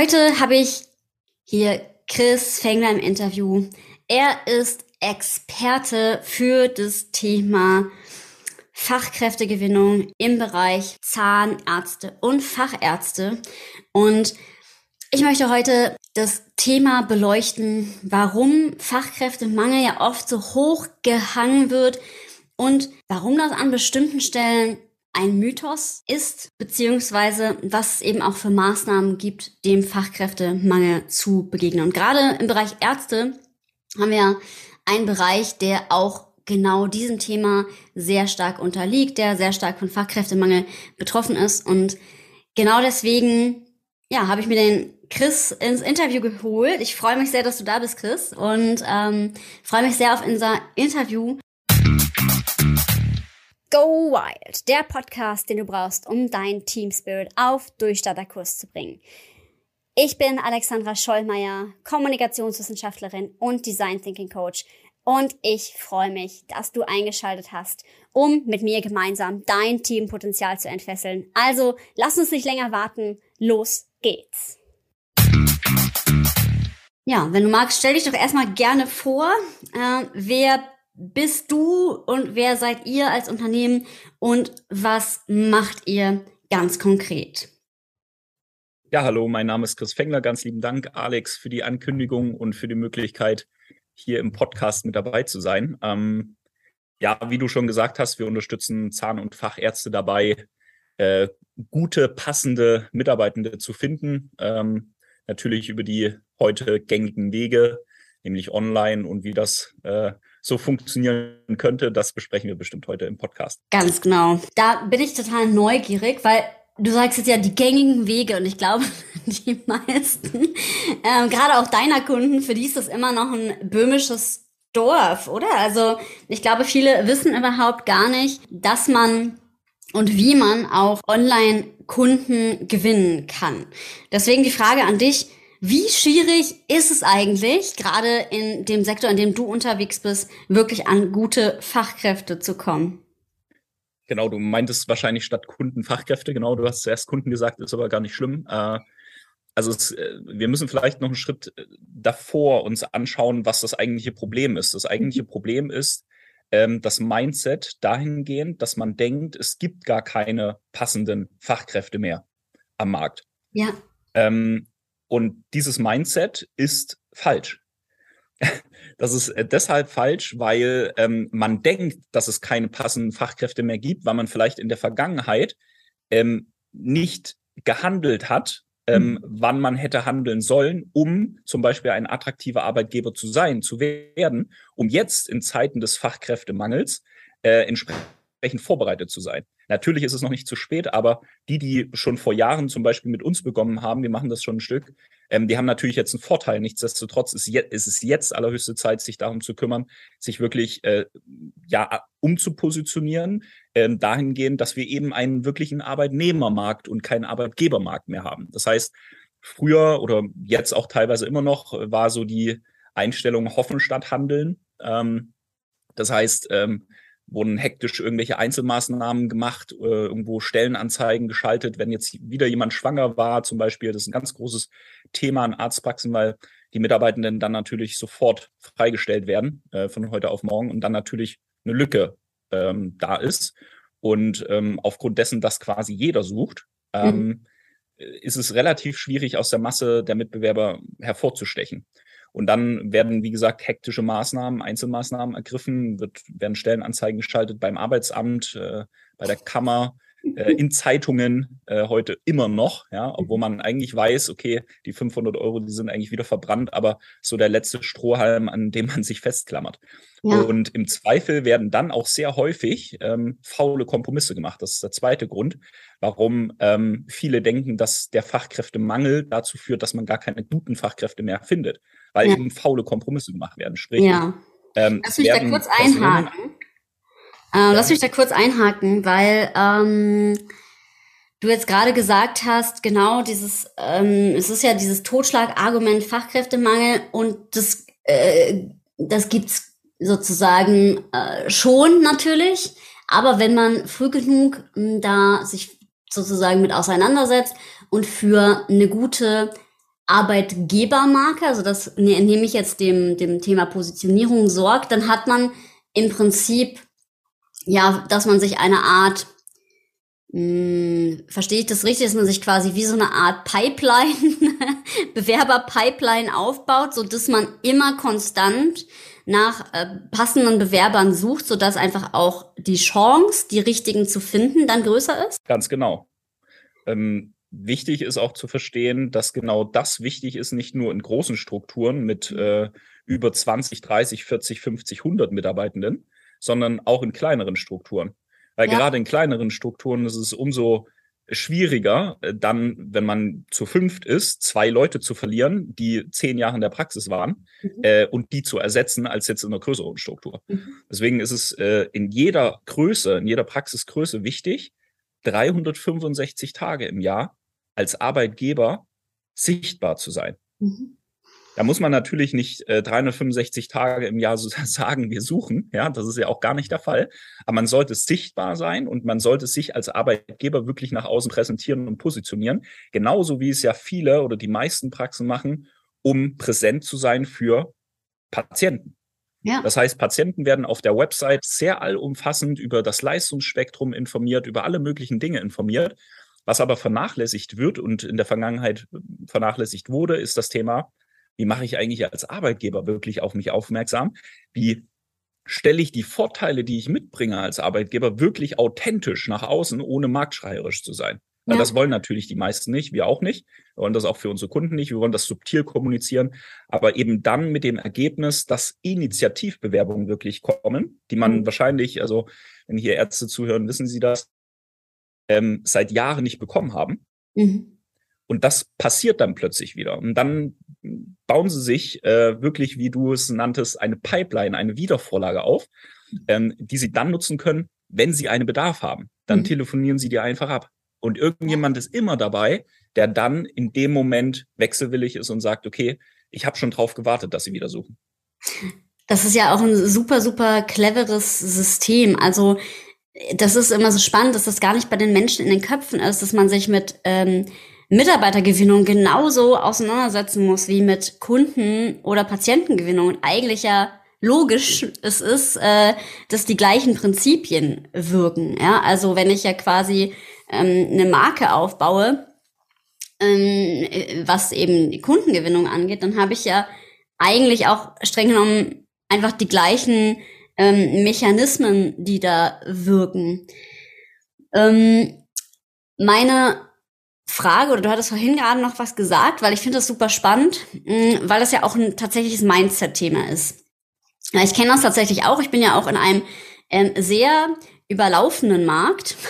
Heute habe ich hier Chris Fengler im Interview. Er ist Experte für das Thema Fachkräftegewinnung im Bereich Zahnärzte und Fachärzte. Und ich möchte heute das Thema beleuchten, warum Fachkräftemangel ja oft so hoch gehangen wird und warum das an bestimmten Stellen ein Mythos ist, beziehungsweise was es eben auch für Maßnahmen gibt, dem Fachkräftemangel zu begegnen. Und gerade im Bereich Ärzte haben wir einen Bereich, der auch genau diesem Thema sehr stark unterliegt, der sehr stark von Fachkräftemangel betroffen ist. Und genau deswegen, ja, habe ich mir den Chris ins Interview geholt. Ich freue mich sehr, dass du da bist, Chris, und ähm, freue mich sehr auf unser Interview. Go Wild, der Podcast, den du brauchst, um dein Team Spirit auf Durchstarterkurs zu bringen. Ich bin Alexandra Schollmeier, Kommunikationswissenschaftlerin und Design Thinking Coach und ich freue mich, dass du eingeschaltet hast, um mit mir gemeinsam dein Teampotenzial zu entfesseln. Also lass uns nicht länger warten, los geht's. Ja, wenn du magst, stell dich doch erstmal gerne vor, äh, wer bist du und wer seid ihr als Unternehmen und was macht ihr ganz konkret? Ja, hallo, mein Name ist Chris Fengler. Ganz lieben Dank, Alex, für die Ankündigung und für die Möglichkeit, hier im Podcast mit dabei zu sein. Ähm, ja, wie du schon gesagt hast, wir unterstützen Zahn- und Fachärzte dabei, äh, gute, passende Mitarbeitende zu finden. Ähm, natürlich über die heute gängigen Wege, nämlich online und wie das äh, so funktionieren könnte, das besprechen wir bestimmt heute im Podcast. Ganz genau. Da bin ich total neugierig, weil du sagst jetzt ja die gängigen Wege und ich glaube, die meisten, ähm, gerade auch deiner Kunden, für die ist das immer noch ein böhmisches Dorf, oder? Also ich glaube, viele wissen überhaupt gar nicht, dass man und wie man auch online Kunden gewinnen kann. Deswegen die Frage an dich, wie schwierig ist es eigentlich, gerade in dem Sektor, in dem du unterwegs bist, wirklich an gute Fachkräfte zu kommen? Genau, du meintest wahrscheinlich statt Kunden Fachkräfte. Genau, du hast zuerst Kunden gesagt, ist aber gar nicht schlimm. Äh, also es, äh, wir müssen vielleicht noch einen Schritt äh, davor uns anschauen, was das eigentliche Problem ist. Das eigentliche mhm. Problem ist ähm, das Mindset dahingehend, dass man denkt, es gibt gar keine passenden Fachkräfte mehr am Markt. Ja. Ähm, und dieses Mindset ist falsch. Das ist äh, deshalb falsch, weil ähm, man denkt, dass es keine passenden Fachkräfte mehr gibt, weil man vielleicht in der Vergangenheit ähm, nicht gehandelt hat, ähm, mhm. wann man hätte handeln sollen, um zum Beispiel ein attraktiver Arbeitgeber zu sein, zu werden, um jetzt in Zeiten des Fachkräftemangels äh, entsprechend entsprechend vorbereitet zu sein. Natürlich ist es noch nicht zu spät, aber die, die schon vor Jahren zum Beispiel mit uns begonnen haben, wir machen das schon ein Stück, ähm, die haben natürlich jetzt einen Vorteil. Nichtsdestotrotz ist, je, ist es jetzt allerhöchste Zeit, sich darum zu kümmern, sich wirklich äh, ja umzupositionieren, äh, dahingehend, dass wir eben einen wirklichen Arbeitnehmermarkt und keinen Arbeitgebermarkt mehr haben. Das heißt, früher oder jetzt auch teilweise immer noch war so die Einstellung hoffen statt handeln. Ähm, das heißt, ähm, wurden hektisch irgendwelche Einzelmaßnahmen gemacht, äh, irgendwo Stellenanzeigen geschaltet, wenn jetzt wieder jemand schwanger war, zum Beispiel. Das ist ein ganz großes Thema an Arztpraxen, weil die Mitarbeitenden dann natürlich sofort freigestellt werden äh, von heute auf morgen und dann natürlich eine Lücke ähm, da ist. Und ähm, aufgrund dessen, dass quasi jeder sucht, ähm, mhm. ist es relativ schwierig, aus der Masse der Mitbewerber hervorzustechen. Und dann werden, wie gesagt, hektische Maßnahmen, Einzelmaßnahmen ergriffen, wird, werden Stellenanzeigen geschaltet beim Arbeitsamt, äh, bei der Kammer, äh, in Zeitungen äh, heute immer noch, ja, obwohl man eigentlich weiß, okay, die 500 Euro, die sind eigentlich wieder verbrannt, aber so der letzte Strohhalm, an dem man sich festklammert. Ja. Und im Zweifel werden dann auch sehr häufig ähm, faule Kompromisse gemacht. Das ist der zweite Grund, warum ähm, viele denken, dass der Fachkräftemangel dazu führt, dass man gar keine guten Fachkräfte mehr findet, weil ja. eben faule Kompromisse gemacht werden. Sprich, ja. ähm, Lass mich da kurz einhaken. Äh, lass mich da kurz einhaken, weil ähm, du jetzt gerade gesagt hast, genau dieses, ähm, es ist ja dieses Totschlagargument Fachkräftemangel und das, äh, das gibt's sozusagen äh, schon natürlich, aber wenn man früh genug mh, hm, da sich sozusagen mit auseinandersetzt und für eine gute Arbeitgebermarke, also das ne, nehme ich jetzt dem, dem Thema Positionierung sorgt, dann hat man im Prinzip, ja, dass man sich eine Art, mh, hm, verstehe ich das richtig, dass man sich quasi wie so eine Art Pipeline, Bewerber-Pipeline aufbaut, so dass man immer konstant nach äh, passenden Bewerbern sucht, sodass einfach auch die Chance, die richtigen zu finden, dann größer ist? Ganz genau. Ähm, wichtig ist auch zu verstehen, dass genau das wichtig ist, nicht nur in großen Strukturen mit äh, über 20, 30, 40, 50, 100 Mitarbeitenden, sondern auch in kleineren Strukturen. Weil ja. gerade in kleineren Strukturen ist es umso schwieriger, äh, dann, wenn man zu fünft ist, zwei Leute zu verlieren, die zehn Jahre in der Praxis waren, mhm. äh, und die zu ersetzen, als jetzt in einer größeren Struktur. Mhm. Deswegen ist es äh, in jeder Größe, in jeder Praxisgröße wichtig, 365 Tage im Jahr als Arbeitgeber sichtbar zu sein. Mhm. Da muss man natürlich nicht äh, 365 Tage im Jahr so sagen, wir suchen. Ja, das ist ja auch gar nicht der Fall. Aber man sollte sichtbar sein und man sollte sich als Arbeitgeber wirklich nach außen präsentieren und positionieren. Genauso wie es ja viele oder die meisten Praxen machen, um präsent zu sein für Patienten. Ja. Das heißt, Patienten werden auf der Website sehr allumfassend über das Leistungsspektrum informiert, über alle möglichen Dinge informiert. Was aber vernachlässigt wird und in der Vergangenheit vernachlässigt wurde, ist das Thema, wie mache ich eigentlich als Arbeitgeber wirklich auf mich aufmerksam? Wie stelle ich die Vorteile, die ich mitbringe als Arbeitgeber, wirklich authentisch nach außen, ohne marktschreierisch zu sein? Ja. Das wollen natürlich die meisten nicht, wir auch nicht. Wir wollen das auch für unsere Kunden nicht. Wir wollen das subtil kommunizieren, aber eben dann mit dem Ergebnis, dass Initiativbewerbungen wirklich kommen, die man mhm. wahrscheinlich, also wenn hier Ärzte zuhören, wissen Sie das, ähm, seit Jahren nicht bekommen haben. Mhm. Und das passiert dann plötzlich wieder. Und dann bauen sie sich äh, wirklich, wie du es nanntest, eine Pipeline, eine Wiedervorlage auf, ähm, die sie dann nutzen können, wenn sie einen Bedarf haben. Dann mhm. telefonieren sie dir einfach ab. Und irgendjemand ist immer dabei, der dann in dem Moment wechselwillig ist und sagt, okay, ich habe schon drauf gewartet, dass sie wieder suchen. Das ist ja auch ein super, super cleveres System. Also das ist immer so spannend, dass das gar nicht bei den Menschen in den Köpfen ist, dass man sich mit ähm, Mitarbeitergewinnung genauso auseinandersetzen muss wie mit Kunden- oder Patientengewinnung. Eigentlich ja logisch es ist, äh, dass die gleichen Prinzipien wirken. Ja, also wenn ich ja quasi ähm, eine Marke aufbaue, ähm, was eben die Kundengewinnung angeht, dann habe ich ja eigentlich auch streng genommen einfach die gleichen ähm, Mechanismen, die da wirken. Ähm, meine Frage, oder du hattest vorhin gerade noch was gesagt, weil ich finde das super spannend, mh, weil das ja auch ein tatsächliches Mindset-Thema ist. Ich kenne das tatsächlich auch. Ich bin ja auch in einem ähm, sehr überlaufenden Markt.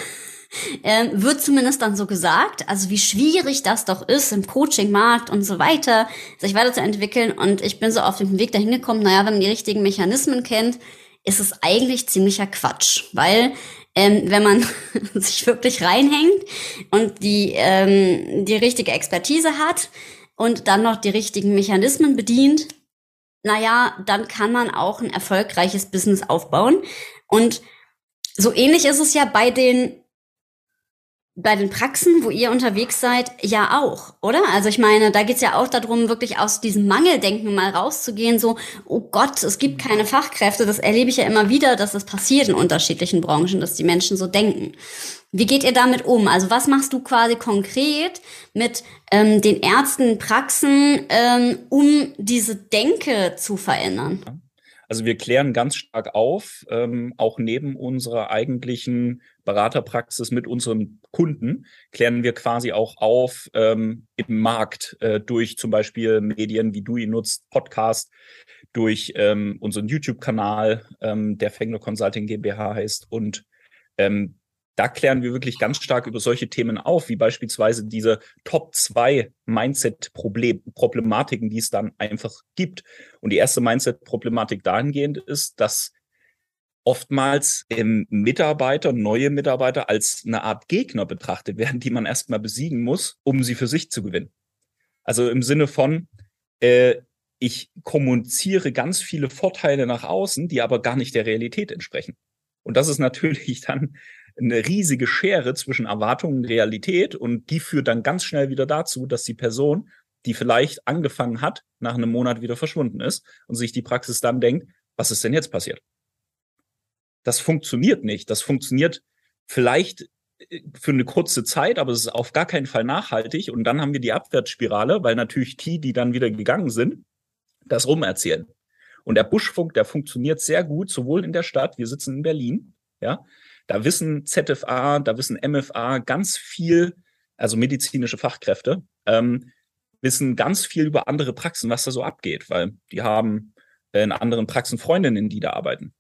ähm, wird zumindest dann so gesagt, also wie schwierig das doch ist im Coaching-Markt und so weiter, sich weiterzuentwickeln. Und ich bin so auf dem Weg dahin gekommen, naja, wenn man die richtigen Mechanismen kennt, ist es eigentlich ziemlicher Quatsch, weil ähm, wenn man sich wirklich reinhängt und die, ähm, die richtige Expertise hat und dann noch die richtigen Mechanismen bedient, naja, dann kann man auch ein erfolgreiches Business aufbauen. Und so ähnlich ist es ja bei den bei den Praxen, wo ihr unterwegs seid, ja auch, oder? Also ich meine, da geht's ja auch darum, wirklich aus diesem Mangeldenken mal rauszugehen, so, oh Gott, es gibt keine Fachkräfte. Das erlebe ich ja immer wieder, dass das passiert in unterschiedlichen Branchen, dass die Menschen so denken. Wie geht ihr damit um? Also was machst du quasi konkret mit ähm, den Ärzten, Praxen, ähm, um diese Denke zu verändern? Also wir klären ganz stark auf, ähm, auch neben unserer eigentlichen Beraterpraxis mit unseren Kunden, klären wir quasi auch auf ähm, im Markt äh, durch zum Beispiel Medien, wie du ihn nutzt, Podcast, durch ähm, unseren YouTube-Kanal, ähm, der Fengler Consulting GmbH heißt und ähm, da klären wir wirklich ganz stark über solche Themen auf, wie beispielsweise diese Top 2 Mindset-Problematiken, die es dann einfach gibt. Und die erste Mindset-Problematik dahingehend ist, dass oftmals ähm, Mitarbeiter, neue Mitarbeiter als eine Art Gegner betrachtet werden, die man erstmal besiegen muss, um sie für sich zu gewinnen. Also im Sinne von, äh, ich kommuniziere ganz viele Vorteile nach außen, die aber gar nicht der Realität entsprechen. Und das ist natürlich dann eine riesige Schere zwischen Erwartungen und Realität und die führt dann ganz schnell wieder dazu, dass die Person die vielleicht angefangen hat, nach einem Monat wieder verschwunden ist und sich die Praxis dann denkt, was ist denn jetzt passiert? Das funktioniert nicht. Das funktioniert vielleicht äh, für eine kurze Zeit, aber es ist auf gar keinen Fall nachhaltig. Und dann haben wir die Abwärtsspirale, weil natürlich die, die dann wieder gegangen sind, das rumerzählen. Und der Buschfunk, der funktioniert sehr gut, sowohl in der Stadt, wir sitzen in Berlin, ja, da wissen ZFA, da wissen MFA ganz viel, also medizinische Fachkräfte, ähm, wissen ganz viel über andere Praxen, was da so abgeht, weil die haben in anderen Praxen Freundinnen, die da arbeiten.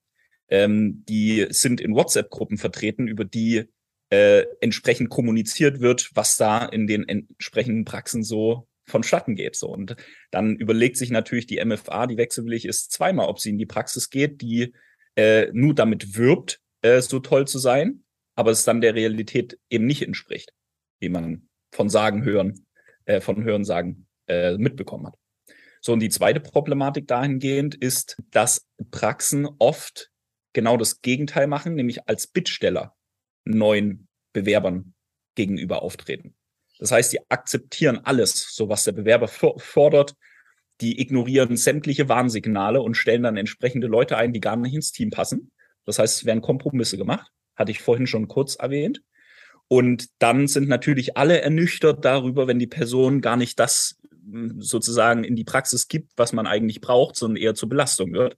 Ähm, die sind in WhatsApp-Gruppen vertreten, über die äh, entsprechend kommuniziert wird, was da in den entsprechenden Praxen so vonstatten geht. So. Und dann überlegt sich natürlich die MFA, die wechselwillig ist, zweimal, ob sie in die Praxis geht, die äh, nur damit wirbt, äh, so toll zu sein, aber es dann der Realität eben nicht entspricht, wie man von Sagen hören, äh, von Hören sagen äh, mitbekommen hat. So, und die zweite Problematik dahingehend ist, dass Praxen oft genau das Gegenteil machen, nämlich als Bittsteller neuen Bewerbern gegenüber auftreten. Das heißt, die akzeptieren alles, so was der Bewerber fordert. Die ignorieren sämtliche Warnsignale und stellen dann entsprechende Leute ein, die gar nicht ins Team passen. Das heißt, es werden Kompromisse gemacht. Hatte ich vorhin schon kurz erwähnt. Und dann sind natürlich alle ernüchtert darüber, wenn die Person gar nicht das hm, sozusagen in die Praxis gibt, was man eigentlich braucht, sondern eher zur Belastung wird.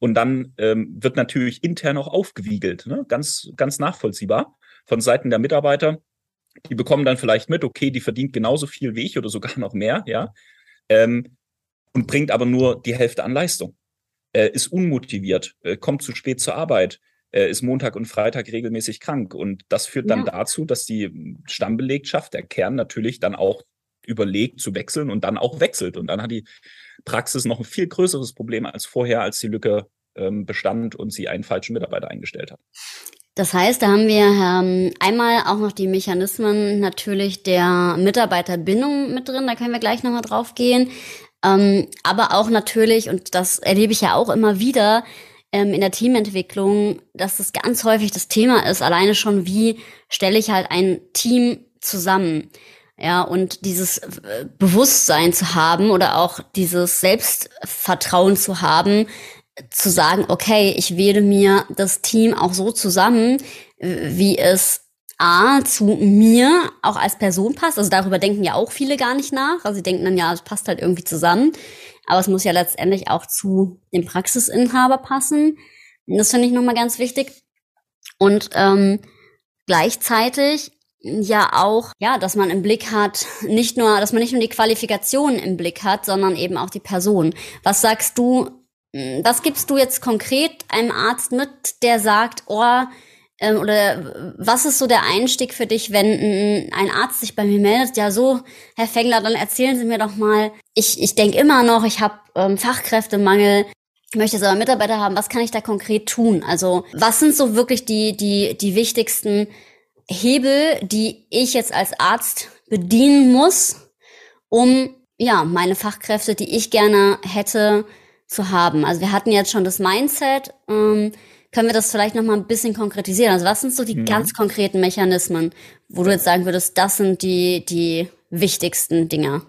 Und dann ähm, wird natürlich intern auch aufgewiegelt, ne? ganz, ganz nachvollziehbar von Seiten der Mitarbeiter. Die bekommen dann vielleicht mit, okay, die verdient genauso viel wie ich oder sogar noch mehr, ja, ähm, und bringt aber nur die Hälfte an Leistung. Äh, ist unmotiviert, äh, kommt zu spät zur Arbeit, äh, ist Montag und Freitag regelmäßig krank. Und das führt dann ja. dazu, dass die Stammbelegschaft, der Kern natürlich dann auch überlegt zu wechseln und dann auch wechselt. Und dann hat die Praxis noch ein viel größeres Problem als vorher, als die Lücke ähm, bestand und sie einen falschen Mitarbeiter eingestellt hat. Das heißt, da haben wir ähm, einmal auch noch die Mechanismen natürlich der Mitarbeiterbindung mit drin, da können wir gleich nochmal drauf gehen. Ähm, aber auch natürlich, und das erlebe ich ja auch immer wieder, ähm, in der Teamentwicklung, dass das ganz häufig das Thema ist, alleine schon, wie stelle ich halt ein Team zusammen. Ja, und dieses äh, Bewusstsein zu haben oder auch dieses Selbstvertrauen zu haben, zu sagen, okay, ich wähle mir das Team auch so zusammen, wie es A, zu mir auch als Person passt. Also darüber denken ja auch viele gar nicht nach. Also sie denken dann, ja, es passt halt irgendwie zusammen. Aber es muss ja letztendlich auch zu dem Praxisinhaber passen. Und das finde ich nochmal ganz wichtig. Und ähm, gleichzeitig ja auch, ja, dass man im Blick hat, nicht nur, dass man nicht nur die Qualifikation im Blick hat, sondern eben auch die Person. Was sagst du, hm, was gibst du jetzt konkret einem Arzt mit, der sagt, oh, ähm, oder was ist so der Einstieg für dich, wenn ein Arzt sich bei mir meldet? Ja, so, Herr Fengler, dann erzählen Sie mir doch mal. Ich, ich denke immer noch, ich habe ähm, Fachkräftemangel. Ich möchte jetzt aber Mitarbeiter haben. Was kann ich da konkret tun? Also, was sind so wirklich die, die, die wichtigsten Hebel, die ich jetzt als Arzt bedienen muss, um ja meine Fachkräfte, die ich gerne hätte, zu haben. Also wir hatten jetzt schon das Mindset. Ähm, können wir das vielleicht noch mal ein bisschen konkretisieren? Also was sind so die mhm. ganz konkreten Mechanismen, wo du jetzt sagen würdest, das sind die die wichtigsten Dinge?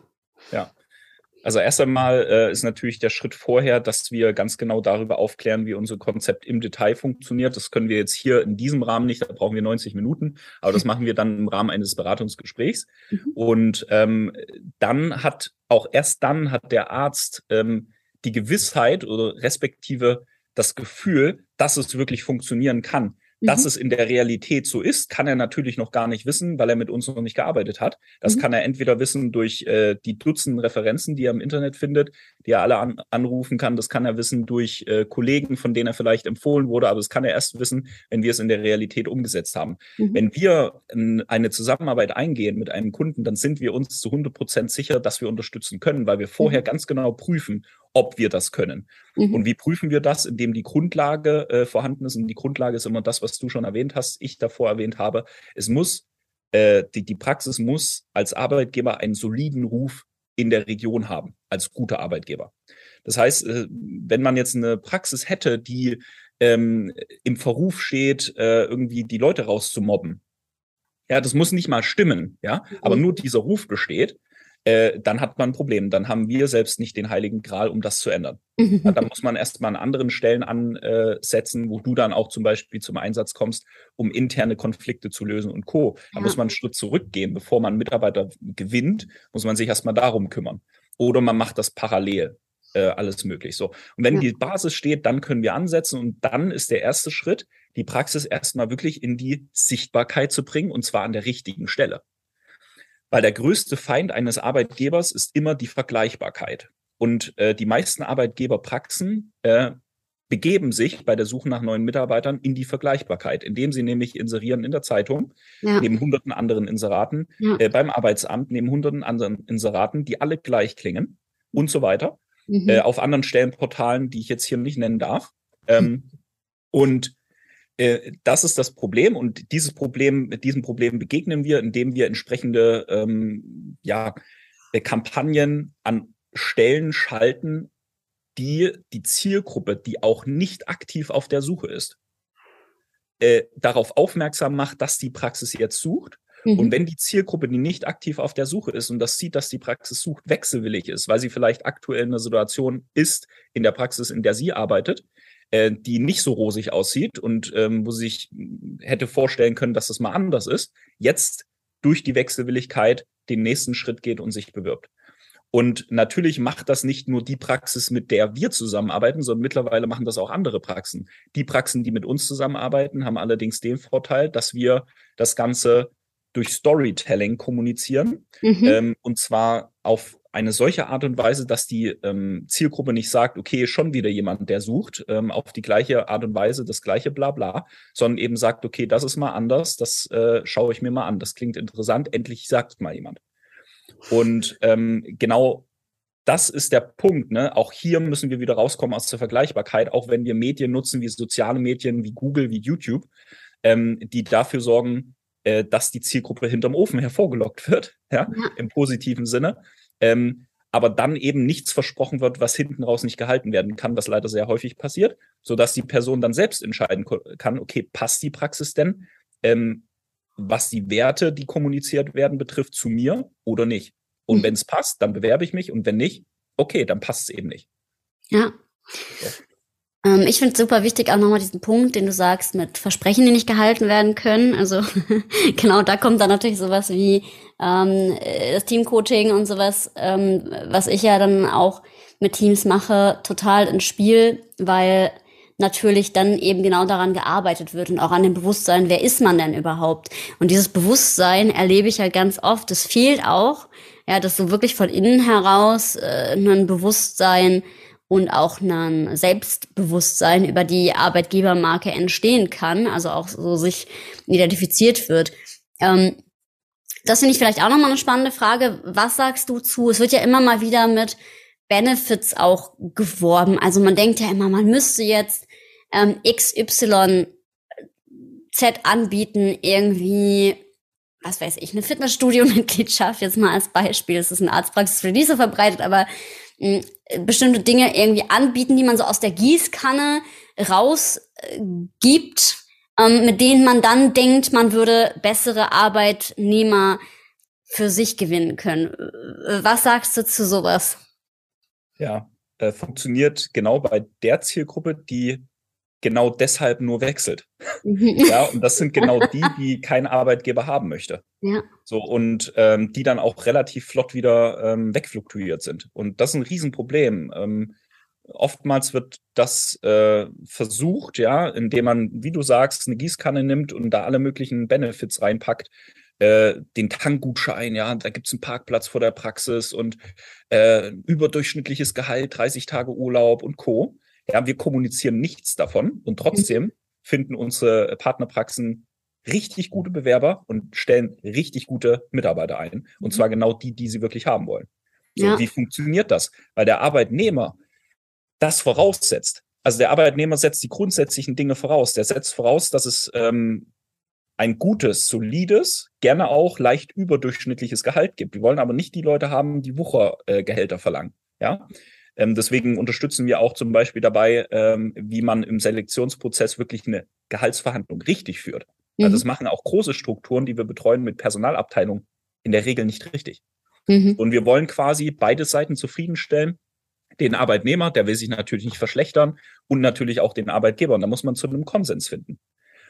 Also erst einmal äh, ist natürlich der Schritt vorher, dass wir ganz genau darüber aufklären, wie unser Konzept im Detail funktioniert. Das können wir jetzt hier in diesem Rahmen nicht, da brauchen wir 90 Minuten, aber das machen wir dann im Rahmen eines Beratungsgesprächs. Mhm. Und ähm, dann hat, auch erst dann hat der Arzt ähm, die Gewissheit oder respektive das Gefühl, dass es wirklich funktionieren kann. Dass mhm. es in der Realität so ist, kann er natürlich noch gar nicht wissen, weil er mit uns noch nicht gearbeitet hat. Das mhm. kann er entweder wissen durch äh, die Dutzenden Referenzen, die er im Internet findet, die er alle an anrufen kann. Das kann er wissen durch äh, Kollegen, von denen er vielleicht empfohlen wurde. Aber das kann er erst wissen, wenn wir es in der Realität umgesetzt haben. Mhm. Wenn wir in eine Zusammenarbeit eingehen mit einem Kunden, dann sind wir uns zu 100 Prozent sicher, dass wir unterstützen können, weil wir vorher mhm. ganz genau prüfen, ob wir das können. Mhm. Und wie prüfen wir das? Indem die Grundlage äh, vorhanden ist. Und die Grundlage ist immer das, was du schon erwähnt hast, ich davor erwähnt habe. Es muss, äh, die, die Praxis muss als Arbeitgeber einen soliden Ruf in der Region haben, als guter Arbeitgeber. Das heißt, äh, wenn man jetzt eine Praxis hätte, die ähm, im Verruf steht, äh, irgendwie die Leute rauszumobben, ja, das muss nicht mal stimmen, ja, aber mhm. nur dieser Ruf besteht, äh, dann hat man ein Problem. Dann haben wir selbst nicht den heiligen Gral, um das zu ändern. Mhm. Ja, dann muss man erstmal an anderen Stellen ansetzen, wo du dann auch zum Beispiel zum Einsatz kommst, um interne Konflikte zu lösen und Co. Da ja. muss man einen Schritt zurückgehen. Bevor man Mitarbeiter gewinnt, muss man sich erstmal darum kümmern. Oder man macht das parallel. Äh, alles möglich. So. Und wenn ja. die Basis steht, dann können wir ansetzen und dann ist der erste Schritt, die Praxis erstmal wirklich in die Sichtbarkeit zu bringen und zwar an der richtigen Stelle. Weil der größte Feind eines Arbeitgebers ist immer die Vergleichbarkeit. Und äh, die meisten Arbeitgeberpraxen äh, begeben sich bei der Suche nach neuen Mitarbeitern in die Vergleichbarkeit, indem sie nämlich inserieren in der Zeitung, ja. neben hunderten anderen Inseraten, ja. äh, beim Arbeitsamt, neben hunderten anderen Inseraten, die alle gleich klingen und so weiter, mhm. äh, auf anderen Stellenportalen, die ich jetzt hier nicht nennen darf. Ähm. Und das ist das Problem und dieses Problem, mit diesem Problem begegnen wir, indem wir entsprechende ähm, ja, äh, Kampagnen an Stellen schalten, die die Zielgruppe, die auch nicht aktiv auf der Suche ist, äh, darauf aufmerksam macht, dass die Praxis jetzt sucht. Mhm. Und wenn die Zielgruppe, die nicht aktiv auf der Suche ist und das sieht, dass die Praxis sucht, wechselwillig ist, weil sie vielleicht aktuell in einer Situation ist in der Praxis, in der sie arbeitet, äh, die nicht so rosig aussieht und ähm, wo sich hätte vorstellen können, dass das mal anders ist, jetzt durch die Wechselwilligkeit den nächsten Schritt geht und sich bewirbt. Und natürlich macht das nicht nur die Praxis, mit der wir zusammenarbeiten, sondern mittlerweile machen das auch andere Praxen. Die Praxen, die mit uns zusammenarbeiten, haben allerdings den Vorteil, dass wir das Ganze durch Storytelling kommunizieren. Mhm. Ähm, und zwar auf eine solche Art und Weise, dass die ähm, Zielgruppe nicht sagt, okay, schon wieder jemand, der sucht, ähm, auf die gleiche Art und Weise, das gleiche Blabla, sondern eben sagt, okay, das ist mal anders, das äh, schaue ich mir mal an, das klingt interessant, endlich sagt mal jemand. Und ähm, genau das ist der Punkt. Ne? Auch hier müssen wir wieder rauskommen aus der Vergleichbarkeit, auch wenn wir Medien nutzen wie soziale Medien, wie Google, wie YouTube, ähm, die dafür sorgen, äh, dass die Zielgruppe hinterm Ofen hervorgelockt wird, ja, ja. im positiven Sinne ähm, aber dann eben nichts versprochen wird, was hinten raus nicht gehalten werden kann, was leider sehr häufig passiert, so dass die Person dann selbst entscheiden kann, okay, passt die Praxis denn, ähm, was die Werte, die kommuniziert werden, betrifft, zu mir oder nicht. Und mhm. wenn es passt, dann bewerbe ich mich und wenn nicht, okay, dann passt es eben nicht. Ja. So. Ähm, ich finde es super wichtig, auch nochmal diesen Punkt, den du sagst, mit Versprechen, die nicht gehalten werden können. Also genau, da kommt dann natürlich sowas wie ähm, das Teamcoaching und sowas, ähm, was ich ja dann auch mit Teams mache, total ins Spiel, weil natürlich dann eben genau daran gearbeitet wird und auch an dem Bewusstsein, wer ist man denn überhaupt? Und dieses Bewusstsein erlebe ich halt ganz oft, das fehlt auch, ja, dass so wirklich von innen heraus äh, ein Bewusstsein und auch ein Selbstbewusstsein über die Arbeitgebermarke entstehen kann, also auch so sich identifiziert wird. Ähm, das finde ich vielleicht auch nochmal eine spannende Frage. Was sagst du zu? Es wird ja immer mal wieder mit Benefits auch geworben. Also man denkt ja immer, man müsste jetzt ähm, XY Z anbieten, irgendwie, was weiß ich, eine Fitnessstudio-Mitgliedschaft, jetzt mal als Beispiel. Es ist eine Arztpraxis für die so verbreitet, aber äh, bestimmte Dinge irgendwie anbieten, die man so aus der Gießkanne rausgibt, äh, ähm, mit denen man dann denkt, man würde bessere Arbeitnehmer für sich gewinnen können. Äh, was sagst du zu sowas? Ja, äh, funktioniert genau bei der Zielgruppe, die genau deshalb nur wechselt. Mhm. ja, und das sind genau die, die kein Arbeitgeber haben möchte. Ja. So, und ähm, die dann auch relativ flott wieder ähm, wegfluktuiert sind. Und das ist ein Riesenproblem. Ähm, oftmals wird das äh, versucht, ja, indem man, wie du sagst, eine Gießkanne nimmt und da alle möglichen Benefits reinpackt. Äh, den Tankgutschein, ja, da gibt's einen Parkplatz vor der Praxis und äh, überdurchschnittliches Gehalt, 30 Tage Urlaub und Co. Ja, wir kommunizieren nichts davon und trotzdem mhm. finden unsere Partnerpraxen richtig gute Bewerber und stellen richtig gute Mitarbeiter ein. Und mhm. zwar genau die, die sie wirklich haben wollen. So, ja. wie funktioniert das? Weil der Arbeitnehmer das voraussetzt. Also der Arbeitnehmer setzt die grundsätzlichen Dinge voraus. Der setzt voraus, dass es ähm, ein gutes, solides, gerne auch leicht überdurchschnittliches Gehalt gibt. Wir wollen aber nicht die Leute haben, die Wuchergehälter äh, verlangen. Ja, ähm, deswegen unterstützen wir auch zum Beispiel dabei, ähm, wie man im Selektionsprozess wirklich eine Gehaltsverhandlung richtig führt. Mhm. Also das machen auch große Strukturen, die wir betreuen mit Personalabteilung in der Regel nicht richtig. Mhm. Und wir wollen quasi beide Seiten zufriedenstellen. Den Arbeitnehmer, der will sich natürlich nicht verschlechtern und natürlich auch den Arbeitgeber. Und da muss man zu einem Konsens finden.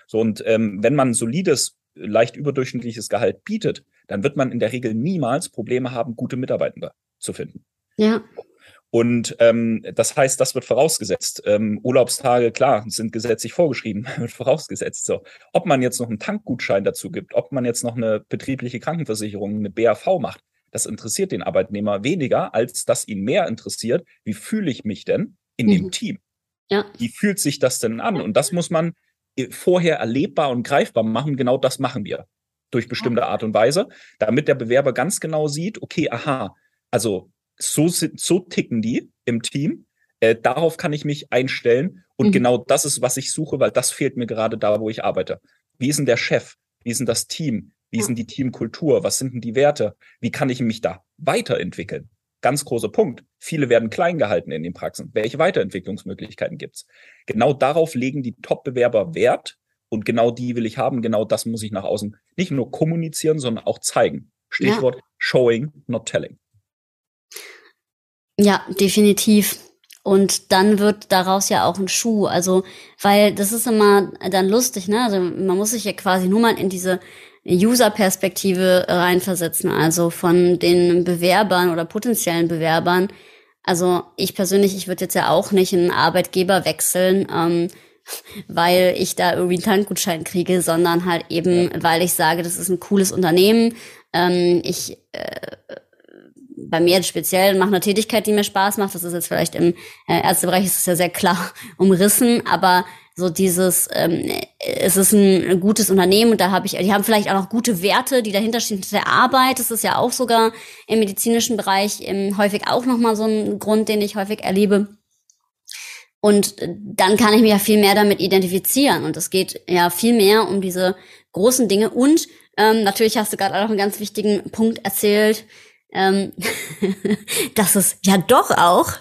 So, und ähm, wenn man ein solides, leicht überdurchschnittliches Gehalt bietet, dann wird man in der Regel niemals Probleme haben, gute Mitarbeitende zu finden. Ja. Und ähm, das heißt, das wird vorausgesetzt. Ähm, Urlaubstage, klar, sind gesetzlich vorgeschrieben, wird vorausgesetzt. So, ob man jetzt noch einen Tankgutschein dazu gibt, ob man jetzt noch eine betriebliche Krankenversicherung, eine BAV macht, das interessiert den Arbeitnehmer weniger, als dass ihn mehr interessiert, wie fühle ich mich denn in mhm. dem Team? Ja. Wie fühlt sich das denn an? Und das muss man äh, vorher erlebbar und greifbar machen. Genau das machen wir durch bestimmte Art und Weise, damit der Bewerber ganz genau sieht, okay, aha, also so, so ticken die im Team. Äh, darauf kann ich mich einstellen. Und mhm. genau das ist, was ich suche, weil das fehlt mir gerade da, wo ich arbeite. Wie ist denn der Chef? Wie ist denn das Team? Wie ist denn die Teamkultur? Was sind denn die Werte? Wie kann ich mich da weiterentwickeln? Ganz großer Punkt. Viele werden klein gehalten in den Praxen. Welche Weiterentwicklungsmöglichkeiten gibt's? Genau darauf legen die Top-Bewerber Wert. Und genau die will ich haben. Genau das muss ich nach außen nicht nur kommunizieren, sondern auch zeigen. Stichwort ja. Showing, not telling. Ja, definitiv. Und dann wird daraus ja auch ein Schuh. Also, weil das ist immer dann lustig, ne? Also man muss sich ja quasi nur mal in diese User-Perspektive reinversetzen, also von den Bewerbern oder potenziellen Bewerbern. Also ich persönlich, ich würde jetzt ja auch nicht einen Arbeitgeber wechseln, ähm, weil ich da irgendwie einen Tankgutschein kriege, sondern halt eben, weil ich sage, das ist ein cooles Unternehmen. Ähm, ich äh, bei mir speziell mache eine Tätigkeit, die mir Spaß macht. Das ist jetzt vielleicht im äh, Ärztebereich ist es ja sehr klar umrissen, aber so dieses, ähm, es ist ein gutes Unternehmen und da habe ich, die haben vielleicht auch noch gute Werte, die dahinter stehen, der Arbeit. Das ist ja auch sogar im medizinischen Bereich ähm, häufig auch nochmal so ein Grund, den ich häufig erlebe. Und dann kann ich mich ja viel mehr damit identifizieren. Und es geht ja viel mehr um diese großen Dinge. Und ähm, natürlich hast du gerade auch einen ganz wichtigen Punkt erzählt, ähm, dass es ja doch auch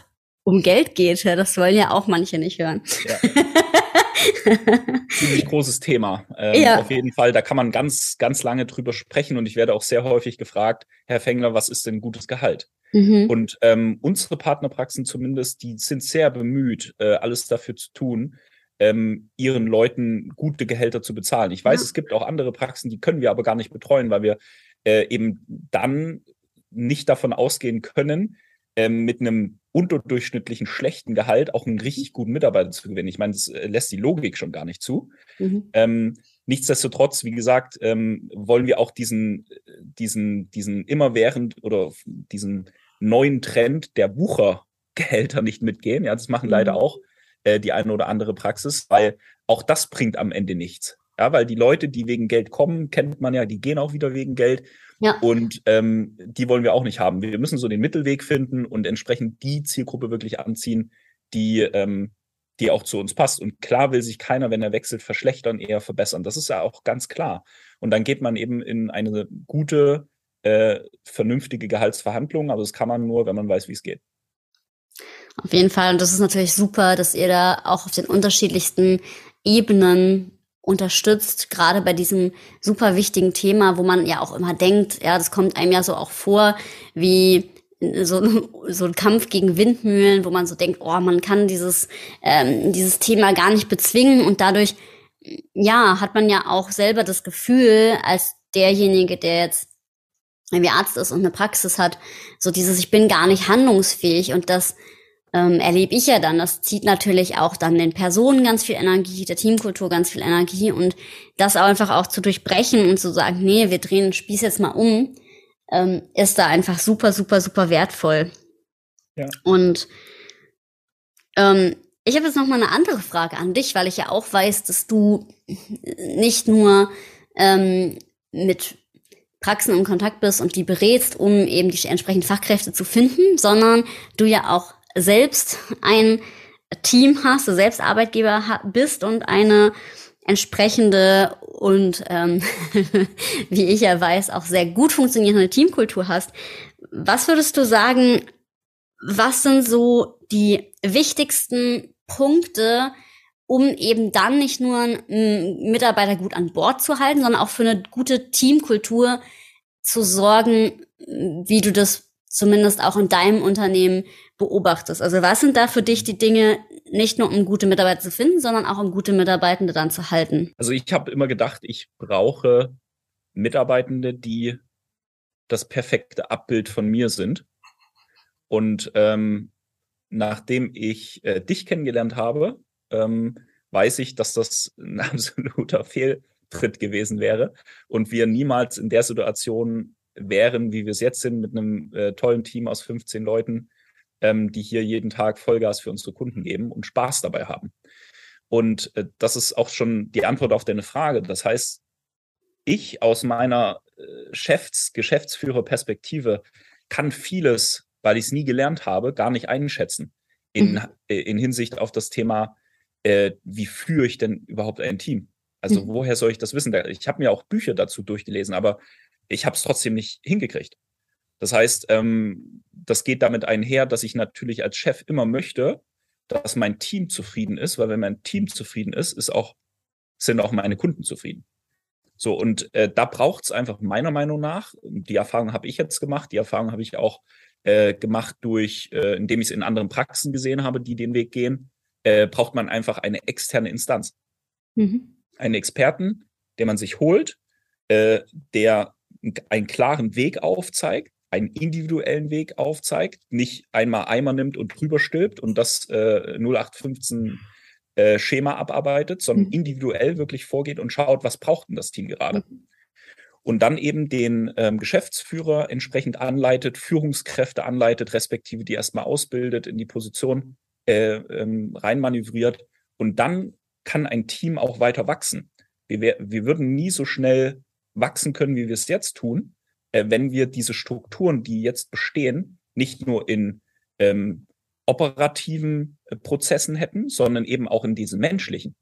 um Geld geht. Das wollen ja auch manche nicht hören. Ja. Ziemlich großes Thema. Ähm, ja. Auf jeden Fall, da kann man ganz, ganz lange drüber sprechen und ich werde auch sehr häufig gefragt, Herr Fengler, was ist denn gutes Gehalt? Mhm. Und ähm, unsere Partnerpraxen zumindest, die sind sehr bemüht, äh, alles dafür zu tun, ähm, ihren Leuten gute Gehälter zu bezahlen. Ich weiß, ja. es gibt auch andere Praxen, die können wir aber gar nicht betreuen, weil wir äh, eben dann nicht davon ausgehen können, ähm, mit einem unterdurchschnittlichen schlechten Gehalt auch einen richtig guten Mitarbeiter zu gewinnen. Ich meine, das äh, lässt die Logik schon gar nicht zu. Mhm. Ähm, nichtsdestotrotz, wie gesagt, ähm, wollen wir auch diesen, diesen, diesen immerwährend oder diesen neuen Trend der Buchergehälter nicht mitgehen. Ja, das machen mhm. leider auch äh, die eine oder andere Praxis, weil auch das bringt am Ende nichts. Ja, weil die Leute, die wegen Geld kommen, kennt man ja, die gehen auch wieder wegen Geld. Ja. Und ähm, die wollen wir auch nicht haben. Wir müssen so den Mittelweg finden und entsprechend die Zielgruppe wirklich anziehen, die, ähm, die auch zu uns passt. Und klar will sich keiner, wenn er wechselt, verschlechtern, eher verbessern. Das ist ja auch ganz klar. Und dann geht man eben in eine gute, äh, vernünftige Gehaltsverhandlung. Aber das kann man nur, wenn man weiß, wie es geht. Auf jeden Fall. Und das ist natürlich super, dass ihr da auch auf den unterschiedlichsten Ebenen unterstützt, gerade bei diesem super wichtigen Thema, wo man ja auch immer denkt, ja, das kommt einem ja so auch vor, wie so, so ein Kampf gegen Windmühlen, wo man so denkt, oh, man kann dieses, ähm, dieses Thema gar nicht bezwingen. Und dadurch, ja, hat man ja auch selber das Gefühl, als derjenige, der jetzt wie Arzt ist und eine Praxis hat, so dieses, ich bin gar nicht handlungsfähig und das ähm, erlebe ich ja dann. Das zieht natürlich auch dann den Personen ganz viel Energie, der Teamkultur ganz viel Energie und das einfach auch zu durchbrechen und zu sagen, nee, wir drehen den Spieß jetzt mal um, ähm, ist da einfach super, super, super wertvoll. Ja. Und ähm, ich habe jetzt noch mal eine andere Frage an dich, weil ich ja auch weiß, dass du nicht nur ähm, mit Praxen in Kontakt bist und die berätst, um eben die entsprechenden Fachkräfte zu finden, sondern du ja auch selbst ein Team hast, du selbst Arbeitgeber bist und eine entsprechende und ähm, wie ich ja weiß, auch sehr gut funktionierende Teamkultur hast. Was würdest du sagen, was sind so die wichtigsten Punkte, um eben dann nicht nur einen Mitarbeiter gut an Bord zu halten, sondern auch für eine gute Teamkultur zu sorgen, wie du das zumindest auch in deinem Unternehmen beobachtest. Also was sind da für dich die Dinge, nicht nur um gute Mitarbeiter zu finden, sondern auch um gute Mitarbeitende dann zu halten? Also ich habe immer gedacht, ich brauche Mitarbeitende, die das perfekte Abbild von mir sind. Und ähm, nachdem ich äh, dich kennengelernt habe, ähm, weiß ich, dass das ein absoluter Fehltritt gewesen wäre und wir niemals in der Situation wären, wie wir es jetzt sind, mit einem äh, tollen Team aus 15 Leuten, ähm, die hier jeden Tag Vollgas für unsere Kunden geben und Spaß dabei haben. Und äh, das ist auch schon die Antwort auf deine Frage. Das heißt, ich aus meiner äh, Chefs-, Geschäftsführerperspektive kann vieles, weil ich es nie gelernt habe, gar nicht einschätzen in, mhm. Äh, in Hinsicht auf das Thema, äh, wie führe ich denn überhaupt ein Team? Also mhm. woher soll ich das wissen? Ich habe mir auch Bücher dazu durchgelesen, aber ich habe es trotzdem nicht hingekriegt. Das heißt, ähm, das geht damit einher, dass ich natürlich als Chef immer möchte, dass mein Team zufrieden ist, weil wenn mein Team zufrieden ist, ist auch, sind auch meine Kunden zufrieden. So, und äh, da braucht es einfach meiner Meinung nach, die Erfahrung habe ich jetzt gemacht, die Erfahrung habe ich auch äh, gemacht durch, äh, indem ich es in anderen Praxen gesehen habe, die den Weg gehen, äh, braucht man einfach eine externe Instanz. Mhm. Einen Experten, den man sich holt, äh, der einen klaren Weg aufzeigt, einen individuellen Weg aufzeigt, nicht einmal Eimer nimmt und drüber stülpt und das äh, 0815 äh, Schema abarbeitet, sondern mhm. individuell wirklich vorgeht und schaut, was braucht denn das Team gerade. Mhm. Und dann eben den ähm, Geschäftsführer entsprechend anleitet, Führungskräfte anleitet, respektive die erstmal ausbildet, in die Position äh, ähm, reinmanövriert. Und dann kann ein Team auch weiter wachsen. Wir, wir würden nie so schnell wachsen können, wie wir es jetzt tun, äh, wenn wir diese Strukturen, die jetzt bestehen, nicht nur in ähm, operativen äh, Prozessen hätten, sondern eben auch in diesen menschlichen,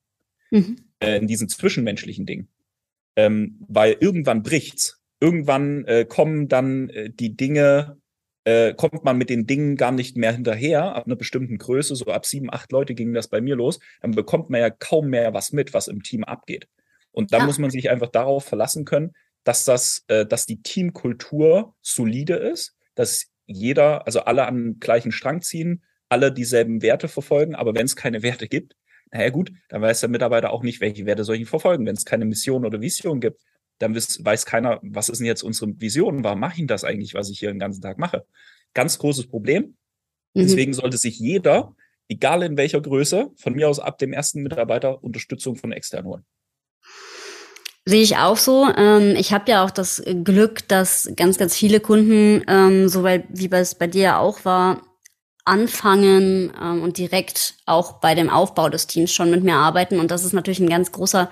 mhm. äh, in diesen zwischenmenschlichen Dingen. Ähm, weil irgendwann bricht's. Irgendwann äh, kommen dann äh, die Dinge, äh, kommt man mit den Dingen gar nicht mehr hinterher, ab einer bestimmten Größe, so ab sieben, acht Leute ging das bei mir los, dann bekommt man ja kaum mehr was mit, was im Team abgeht. Und dann ja. muss man sich einfach darauf verlassen können, dass das, äh, dass die Teamkultur solide ist, dass jeder, also alle an den gleichen Strang ziehen, alle dieselben Werte verfolgen, aber wenn es keine Werte gibt, naja gut, dann weiß der Mitarbeiter auch nicht, welche Werte soll ich verfolgen. Wenn es keine Mission oder Vision gibt, dann weiß, weiß keiner, was ist denn jetzt unsere Vision? Warum mache ich das eigentlich, was ich hier den ganzen Tag mache? Ganz großes Problem. Mhm. Deswegen sollte sich jeder, egal in welcher Größe, von mir aus ab dem ersten Mitarbeiter Unterstützung von extern holen. Sehe ich auch so. Ähm, ich habe ja auch das Glück, dass ganz, ganz viele Kunden, ähm, so wie es bei dir auch war, anfangen ähm, und direkt auch bei dem Aufbau des Teams schon mit mir arbeiten. Und das ist natürlich ein ganz großer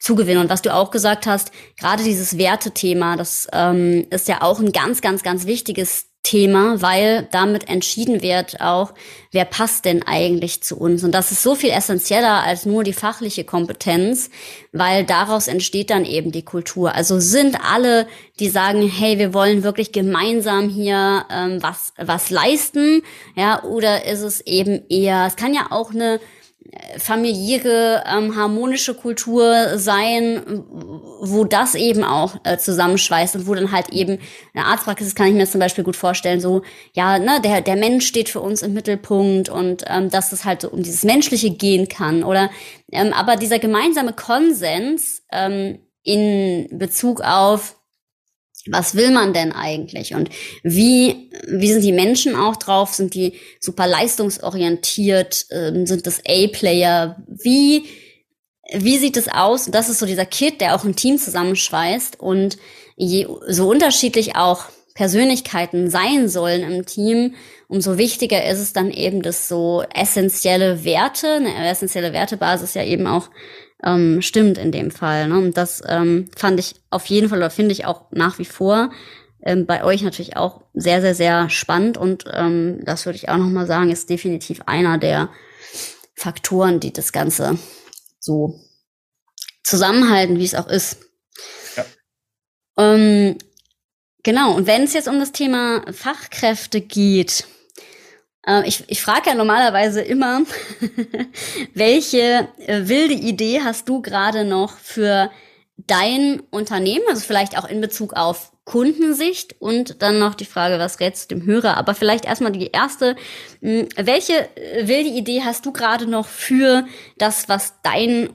Zugewinn. Und was du auch gesagt hast, gerade dieses Wertethema, das ähm, ist ja auch ein ganz, ganz, ganz wichtiges Thema, weil damit entschieden wird auch, wer passt denn eigentlich zu uns. Und das ist so viel essentieller als nur die fachliche Kompetenz, weil daraus entsteht dann eben die Kultur. Also sind alle, die sagen, hey, wir wollen wirklich gemeinsam hier ähm, was, was leisten, ja, oder ist es eben eher, es kann ja auch eine familiäre, ähm, harmonische Kultur sein, wo das eben auch äh, zusammenschweißt und wo dann halt eben eine Arztpraxis, kann ich mir zum Beispiel gut vorstellen, so, ja, ne, der, der Mensch steht für uns im Mittelpunkt und ähm, dass es halt so um dieses Menschliche gehen kann. Oder ähm, aber dieser gemeinsame Konsens ähm, in Bezug auf was will man denn eigentlich und wie, wie sind die Menschen auch drauf? Sind die super leistungsorientiert? Ähm, sind das A-Player? Wie, wie sieht es aus? das ist so dieser Kit, der auch ein Team zusammenschweißt und je so unterschiedlich auch Persönlichkeiten sein sollen im Team, umso wichtiger ist es dann eben, dass so essentielle Werte, eine essentielle Wertebasis ja eben auch ähm, stimmt in dem Fall. Ne? Und das ähm, fand ich auf jeden Fall oder finde ich auch nach wie vor ähm, bei euch natürlich auch sehr, sehr, sehr spannend. Und ähm, das würde ich auch nochmal sagen, ist definitiv einer der Faktoren, die das Ganze so zusammenhalten, wie es auch ist. Ja. Ähm, genau, und wenn es jetzt um das Thema Fachkräfte geht, ich, ich frage ja normalerweise immer, welche äh, wilde Idee hast du gerade noch für dein Unternehmen, also vielleicht auch in Bezug auf Kundensicht und dann noch die Frage, was rätst du dem Hörer? Aber vielleicht erstmal die erste. Hm, welche wilde Idee hast du gerade noch für das, was dein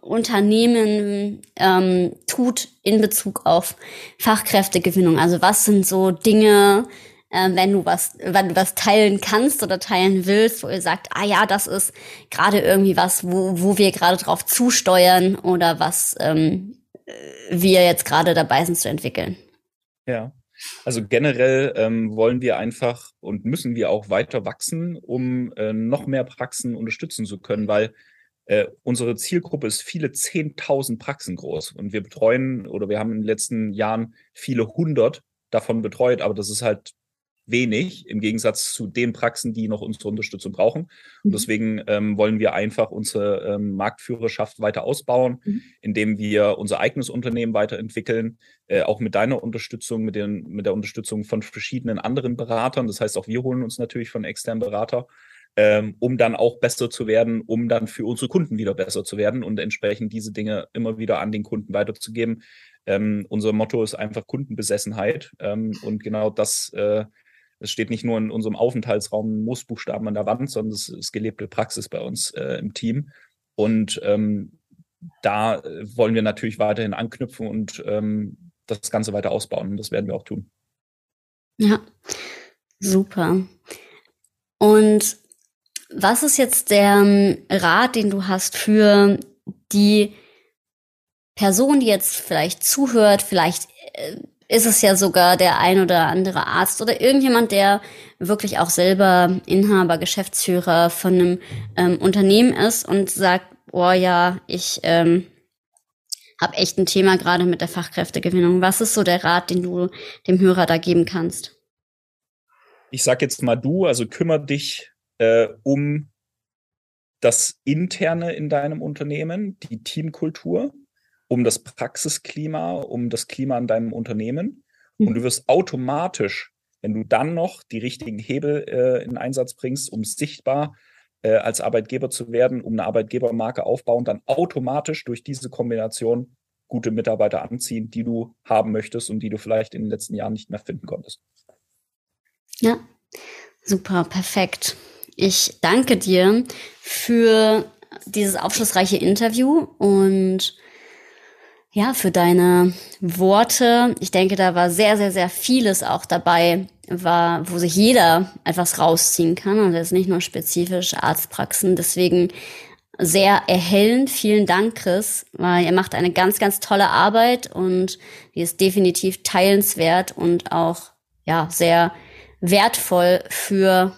Unternehmen ähm, tut in Bezug auf Fachkräftegewinnung? Also was sind so Dinge, äh, wenn du was, wenn du was teilen kannst oder teilen willst, wo ihr sagt, ah ja, das ist gerade irgendwie was, wo, wo wir gerade drauf zusteuern oder was ähm, wir jetzt gerade dabei sind zu entwickeln. Ja. Also generell ähm, wollen wir einfach und müssen wir auch weiter wachsen, um äh, noch mehr Praxen unterstützen zu können, weil äh, unsere Zielgruppe ist viele 10.000 Praxen groß und wir betreuen oder wir haben in den letzten Jahren viele hundert davon betreut, aber das ist halt wenig im Gegensatz zu den Praxen, die noch unsere Unterstützung brauchen. Und mhm. deswegen ähm, wollen wir einfach unsere ähm, Marktführerschaft weiter ausbauen, mhm. indem wir unser eigenes Unternehmen weiterentwickeln, äh, auch mit deiner Unterstützung, mit, den, mit der Unterstützung von verschiedenen anderen Beratern. Das heißt, auch wir holen uns natürlich von externen Berater, ähm, um dann auch besser zu werden, um dann für unsere Kunden wieder besser zu werden und entsprechend diese Dinge immer wieder an den Kunden weiterzugeben. Ähm, unser Motto ist einfach Kundenbesessenheit. Ähm, und genau das äh, es steht nicht nur in unserem Aufenthaltsraum Moosbuchstaben an der Wand, sondern es ist gelebte Praxis bei uns äh, im Team. Und ähm, da äh, wollen wir natürlich weiterhin anknüpfen und ähm, das Ganze weiter ausbauen. Und das werden wir auch tun. Ja, super. Und was ist jetzt der ähm, Rat, den du hast für die Person, die jetzt vielleicht zuhört, vielleicht äh, ist es ja sogar der ein oder andere Arzt oder irgendjemand, der wirklich auch selber Inhaber, Geschäftsführer von einem ähm, Unternehmen ist und sagt, oh ja, ich ähm, habe echt ein Thema gerade mit der Fachkräftegewinnung. Was ist so der Rat, den du dem Hörer da geben kannst? Ich sag jetzt mal du, also kümmere dich äh, um das Interne in deinem Unternehmen, die Teamkultur um das Praxisklima, um das Klima in deinem Unternehmen. Mhm. Und du wirst automatisch, wenn du dann noch die richtigen Hebel äh, in Einsatz bringst, um sichtbar äh, als Arbeitgeber zu werden, um eine Arbeitgebermarke aufbauen, dann automatisch durch diese Kombination gute Mitarbeiter anziehen, die du haben möchtest und die du vielleicht in den letzten Jahren nicht mehr finden konntest. Ja, super, perfekt. Ich danke dir für dieses aufschlussreiche Interview und ja, für deine Worte. Ich denke, da war sehr, sehr, sehr vieles auch dabei, war, wo sich jeder etwas rausziehen kann. Und ist nicht nur spezifisch Arztpraxen. Deswegen sehr erhellend. Vielen Dank, Chris, weil ihr macht eine ganz, ganz tolle Arbeit und die ist definitiv teilenswert und auch, ja, sehr wertvoll für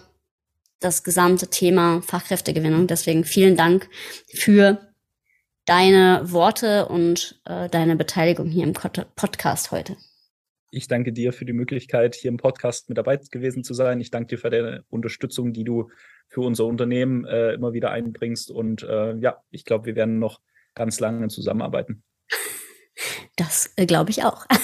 das gesamte Thema Fachkräftegewinnung. Deswegen vielen Dank für deine Worte und äh, deine Beteiligung hier im Podcast heute. Ich danke dir für die Möglichkeit, hier im Podcast mit dabei gewesen zu sein. Ich danke dir für deine Unterstützung, die du für unser Unternehmen äh, immer wieder einbringst. Und äh, ja, ich glaube, wir werden noch ganz lange zusammenarbeiten. Das äh, glaube ich auch.